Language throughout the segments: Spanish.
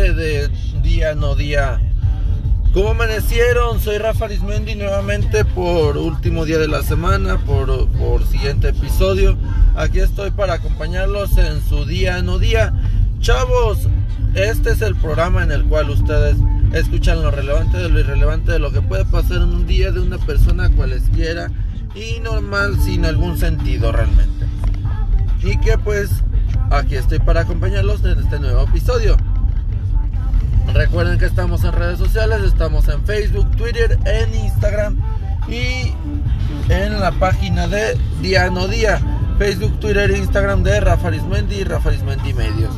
de día no día. ¿Cómo amanecieron? Soy Rafa Arismendi nuevamente por último día de la semana, por, por siguiente episodio. Aquí estoy para acompañarlos en su día no día. Chavos, este es el programa en el cual ustedes escuchan lo relevante de lo irrelevante de lo que puede pasar en un día de una persona cualesquiera y normal sin algún sentido realmente. Y que pues aquí estoy para acompañarlos en este nuevo episodio. Recuerden que estamos en redes sociales, estamos en Facebook, Twitter, en Instagram y en la página de Día No Día. Facebook, Twitter e Instagram de Rafa Arismendi y Rafa Arismendi Medios.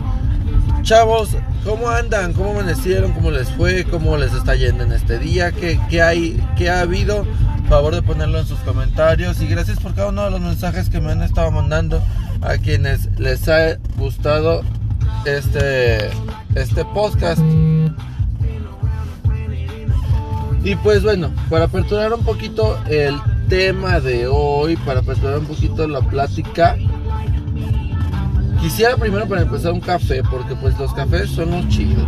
Chavos, ¿cómo andan? ¿Cómo amanecieron? ¿Cómo les fue? ¿Cómo les está yendo en este día? ¿Qué, qué hay? ¿Qué ha habido? Favor de ponerlo en sus comentarios y gracias por cada uno de los mensajes que me han estado mandando a quienes les ha gustado este este podcast. Y pues bueno, para aperturar un poquito el tema de hoy, para aperturar un poquito la plática, quisiera primero para empezar un café, porque pues los cafés son los chidos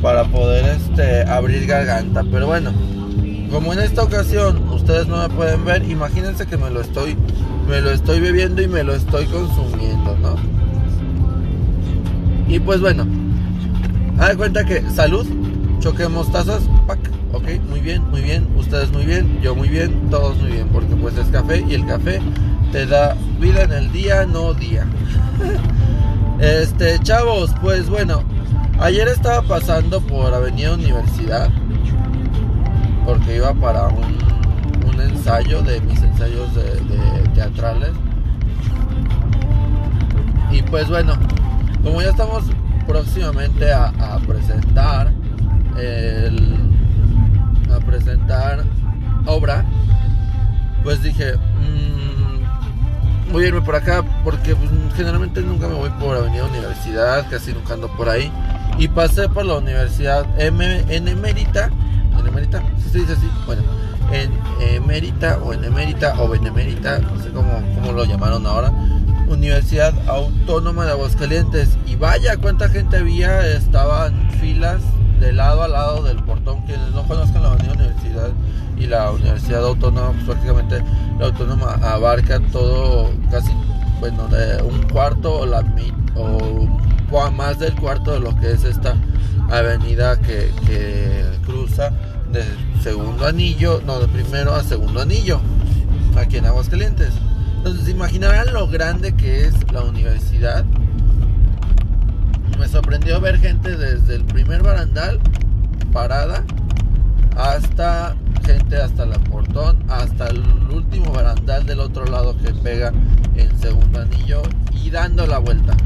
para poder este abrir garganta, pero bueno, como en esta ocasión ustedes no me pueden ver, imagínense que me lo estoy me lo estoy bebiendo y me lo estoy consumiendo, ¿no? Y pues bueno, haz cuenta que salud, choquemos tazas, pack, ok, muy bien, muy bien, ustedes muy bien, yo muy bien, todos muy bien, porque pues es café y el café te da vida en el día, no día. este, chavos, pues bueno, ayer estaba pasando por Avenida Universidad, porque iba para un, un ensayo de mis ensayos de, de teatrales. Y pues bueno, como ya estamos próximamente a, presentar el, a presentar obra, pues dije, mmm, voy a irme por acá porque pues, generalmente nunca me voy por Avenida Universidad, casi nunca ando por ahí. Y pasé por la Universidad M en Emérita, en Emérita, si se dice así, bueno, en Emérita o en Emérita o Benemérita, no sé cómo, cómo lo llamaron ahora, Universidad Autónoma de Aguascalientes. Y vaya cuánta gente había, estaban filas de lado a lado del portón. Quienes no conozcan la Avenida Universidad y la Universidad Autónoma, pues prácticamente la Autónoma abarca todo, casi, bueno, de un cuarto o la o más del cuarto de lo que es esta avenida que, que cruza de segundo anillo, no, de primero a segundo anillo, aquí en Aguascalientes. Entonces, imaginarán lo grande que es la universidad. Me sorprendió ver gente desde el primer barandal parada hasta gente hasta el portón, hasta el último barandal del otro lado que pega en segundo anillo y dando la vuelta.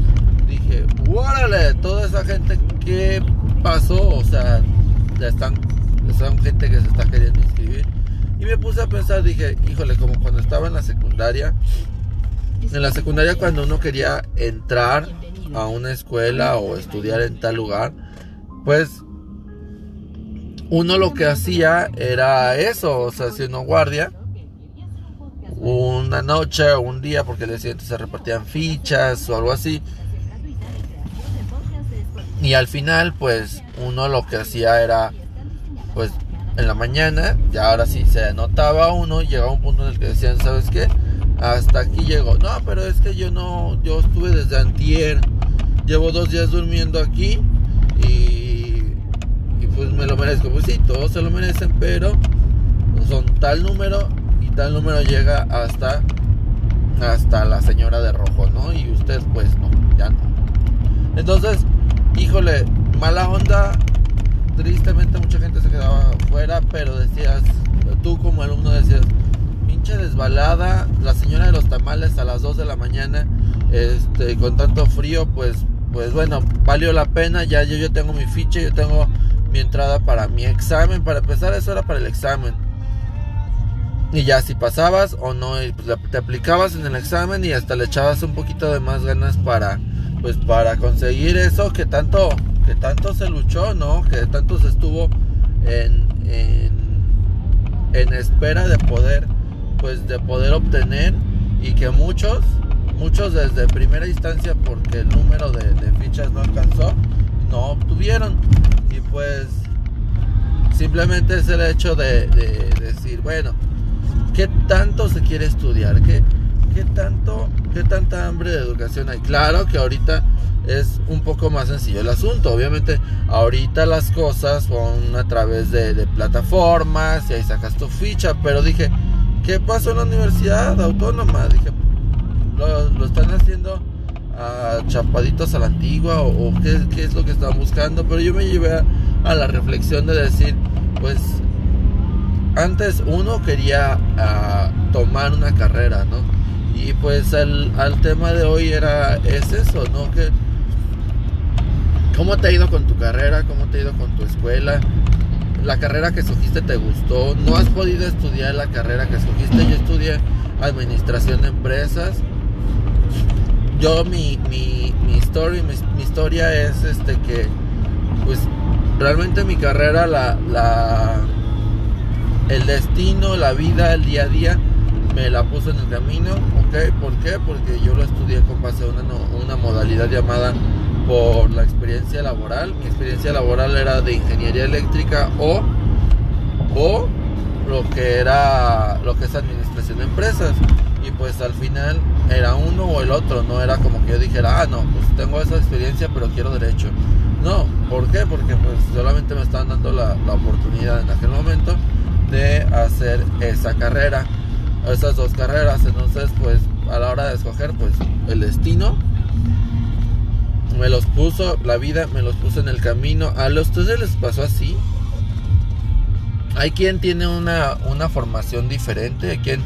Dije, ¡órale! Toda esa gente que pasó, o sea, ya están, son gente que se está queriendo. Y me puse a pensar, dije, híjole, como cuando estaba en la secundaria. En la secundaria cuando uno quería entrar a una escuela o estudiar en tal lugar, pues uno lo que hacía era eso, o sea, haciendo guardia una noche o un día porque el siguiente se repartían fichas o algo así. Y al final, pues uno lo que hacía era, pues en la mañana, ya ahora sí se anotaba uno, llegaba un punto en el que decían, ¿sabes qué? Hasta aquí llegó. No, pero es que yo no, yo estuve desde antier, llevo dos días durmiendo aquí y, y pues me lo merezco. Pues sí, todos se lo merecen, pero son tal número y tal número llega hasta hasta la señora de rojo, ¿no? Y usted pues no, ya no. Entonces, híjole, mala onda tristemente mucha gente se quedaba fuera, pero decías, tú como alumno decías, pinche desbalada, la señora de los tamales a las 2 de la mañana, este, con tanto frío, pues, pues bueno, valió la pena, ya yo, yo tengo mi ficha, yo tengo mi entrada para mi examen, para empezar eso era para el examen. Y ya si pasabas o no, pues te aplicabas en el examen y hasta le echabas un poquito de más ganas para, pues para conseguir eso que tanto que tanto se luchó, ¿no? Que tanto se estuvo en, en, espera de poder, pues de poder obtener y que muchos, muchos desde primera instancia porque el número de, de fichas no alcanzó, no obtuvieron. Y pues simplemente es el hecho de, decir, bueno, ¿qué tanto se quiere estudiar? ¿Qué, qué, tanto, ¿Qué tanta hambre de educación hay? Claro que ahorita es un poco más sencillo el asunto. Obviamente, ahorita las cosas son a través de, plataformas y ahí sacas tu ficha. Pero dije, ¿qué pasó en la universidad autónoma? Dije, ¿lo, están haciendo a chapaditos a la antigua o, qué, es lo que están buscando? Pero yo me llevé a, la reflexión de decir, pues, antes uno quería ah, tomar una carrera, ¿no? Y pues el, al tema de hoy era, es eso, ¿no? Que ¿Cómo te ha ido con tu carrera? ¿Cómo te ha ido con tu escuela? ¿La carrera que escogiste te gustó? ¿No has podido estudiar la carrera que escogiste? Yo estudié administración de empresas. Yo, mi, mi, mi, story, mi, historia es este que, pues, realmente mi carrera, la, la, el destino, la vida, el día a día, me la puso en el camino. ¿Ok? ¿Por qué? Porque yo lo estudié con base a una, una modalidad llamada por la experiencia laboral. Mi experiencia laboral era de ingeniería eléctrica o, o lo que era lo que es administración de empresas. Y pues al final era uno o el otro, no era como que yo dijera, ah, no, pues tengo esa experiencia pero quiero derecho. No, ¿por qué? Porque pues solamente me estaban dando la, la oportunidad en aquel momento de hacer esa carrera, esas dos carreras. Entonces pues a la hora de escoger pues el destino me los puso, la vida me los puso en el camino. ¿A los tres les pasó así? Hay quien tiene una, una formación diferente, hay quien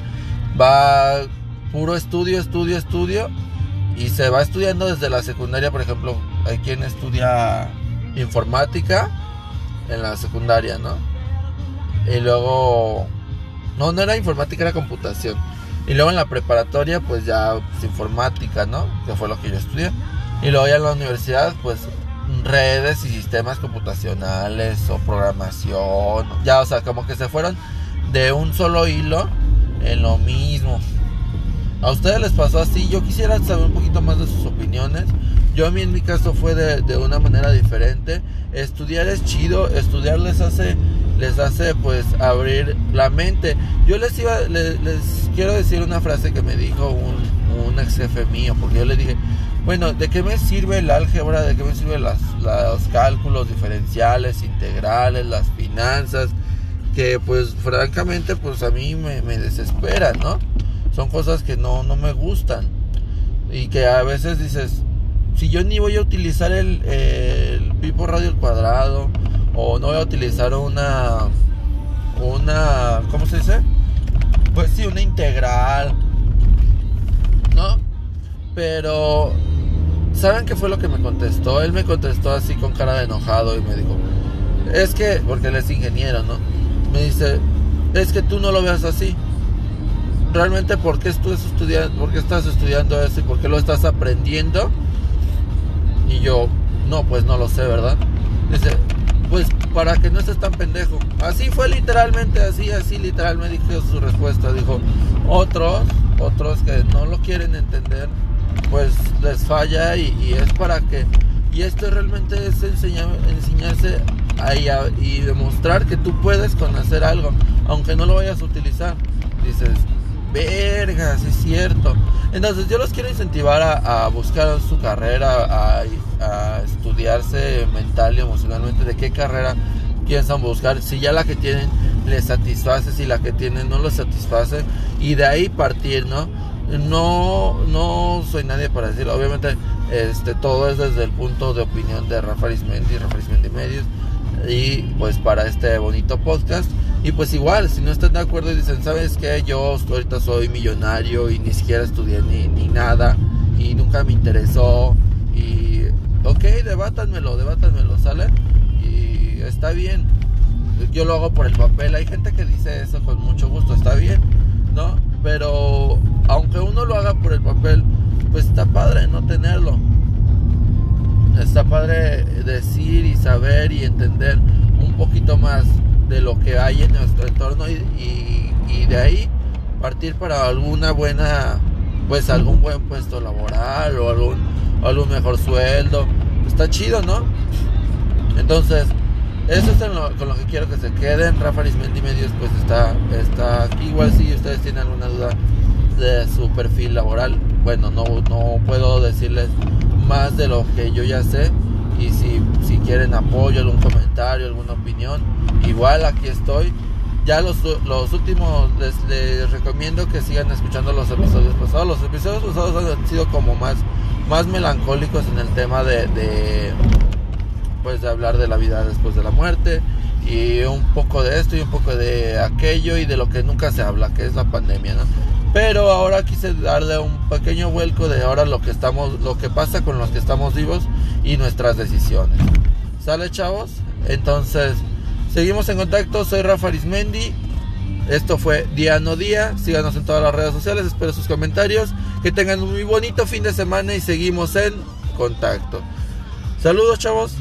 va puro estudio, estudio, estudio y se va estudiando desde la secundaria, por ejemplo, hay quien estudia informática en la secundaria, ¿no? Y luego, no, no era informática, era computación. Y luego en la preparatoria, pues ya pues, informática, ¿no? Que fue lo que yo estudié. Y luego ya en la universidad, pues redes y sistemas computacionales o programación. Ya, o sea, como que se fueron de un solo hilo en lo mismo. ¿A ustedes les pasó así? Yo quisiera saber un poquito más de sus opiniones. Yo a mí en mi caso fue de, una manera diferente. Estudiar es chido, estudiar les hace, les hace pues abrir la mente. Yo les iba, les, quiero decir una frase que me dijo un, un ex jefe mío, porque yo le dije, bueno, ¿de qué me sirve el álgebra? ¿De qué me sirven los cálculos diferenciales, integrales, las finanzas? Que pues francamente pues a mí me, desesperan, ¿no? Son cosas que no, no me gustan. Y que a veces dices, si yo ni voy a utilizar el, el pipo radio cuadrado, o no voy a utilizar una, una, ¿cómo se dice? Pues sí, una integral, ¿no? Pero ¿Saben qué fue lo que me contestó? Él me contestó así con cara de enojado y me dijo, es que, porque él es ingeniero, ¿no? Me dice, es que tú no lo veas así. Realmente, ¿por qué, estás estudiando, ¿por qué estás estudiando eso y por qué lo estás aprendiendo? Y yo, no, pues no lo sé, ¿verdad? Dice, pues para que no estés tan pendejo. Así fue literalmente, así, así literalmente dijo su respuesta. Dijo, otros, otros que no lo quieren entender, pues les falla y, es para que y esto realmente es enseñar, enseñarse y demostrar que tú puedes conocer algo aunque no lo vayas a utilizar dices vergas es cierto entonces yo los quiero incentivar a, buscar su carrera a, a, mental y emocionalmente de qué carrera piensan buscar si ya la que tienen les satisface si la que tienen no los satisface y de ahí partir no no, no soy nadie para decirlo. Obviamente, este, todo es desde el punto de opinión de Rafa Arismendi, Rafa Arismendi Medios. Y pues para este bonito podcast. Y pues igual, si no están de acuerdo y dicen, ¿sabes qué? Yo ahorita soy millonario y ni siquiera estudié ni, ni nada. Y nunca me interesó. Y ok, debátanmelo, debátanmelo, ¿sale? Y está bien. Yo lo hago por el papel. Hay gente que dice eso con mucho gusto, está bien, ¿no? Pero aunque uno lo haga por el papel, pues está padre no tenerlo. Está padre decir y saber y entender un poquito más de lo que hay en nuestro entorno y, de ahí partir para alguna buena, pues algún buen puesto laboral o algún, algún mejor sueldo. Está chido, ¿no? Entonces, eso es con lo que quiero que se queden. Rafa Arismendi Medios pues está, está aquí. Igual si ustedes tienen alguna duda de su perfil laboral, bueno, no, no puedo decirles más de lo que yo ya sé. Y si, si quieren apoyo, algún comentario, alguna opinión, igual aquí estoy. Ya los, los últimos les, les, recomiendo que sigan escuchando los episodios pasados. Los episodios pasados han sido como más, más melancólicos en el tema de, de, pues de hablar de la vida después de la muerte y un poco de esto y un poco de aquello y de lo que nunca se habla, que es la pandemia, ¿no? Pero ahora quise darle un pequeño vuelco de ahora lo que estamos, lo que pasa con los que estamos vivos y nuestras decisiones. ¿Sale, chavos? Entonces, seguimos en contacto. Soy Rafa Arismendi. Esto fue Día No Día. Síganos en todas las redes sociales. Espero sus comentarios. Que tengan un muy bonito fin de semana y seguimos en contacto. Saludos, chavos.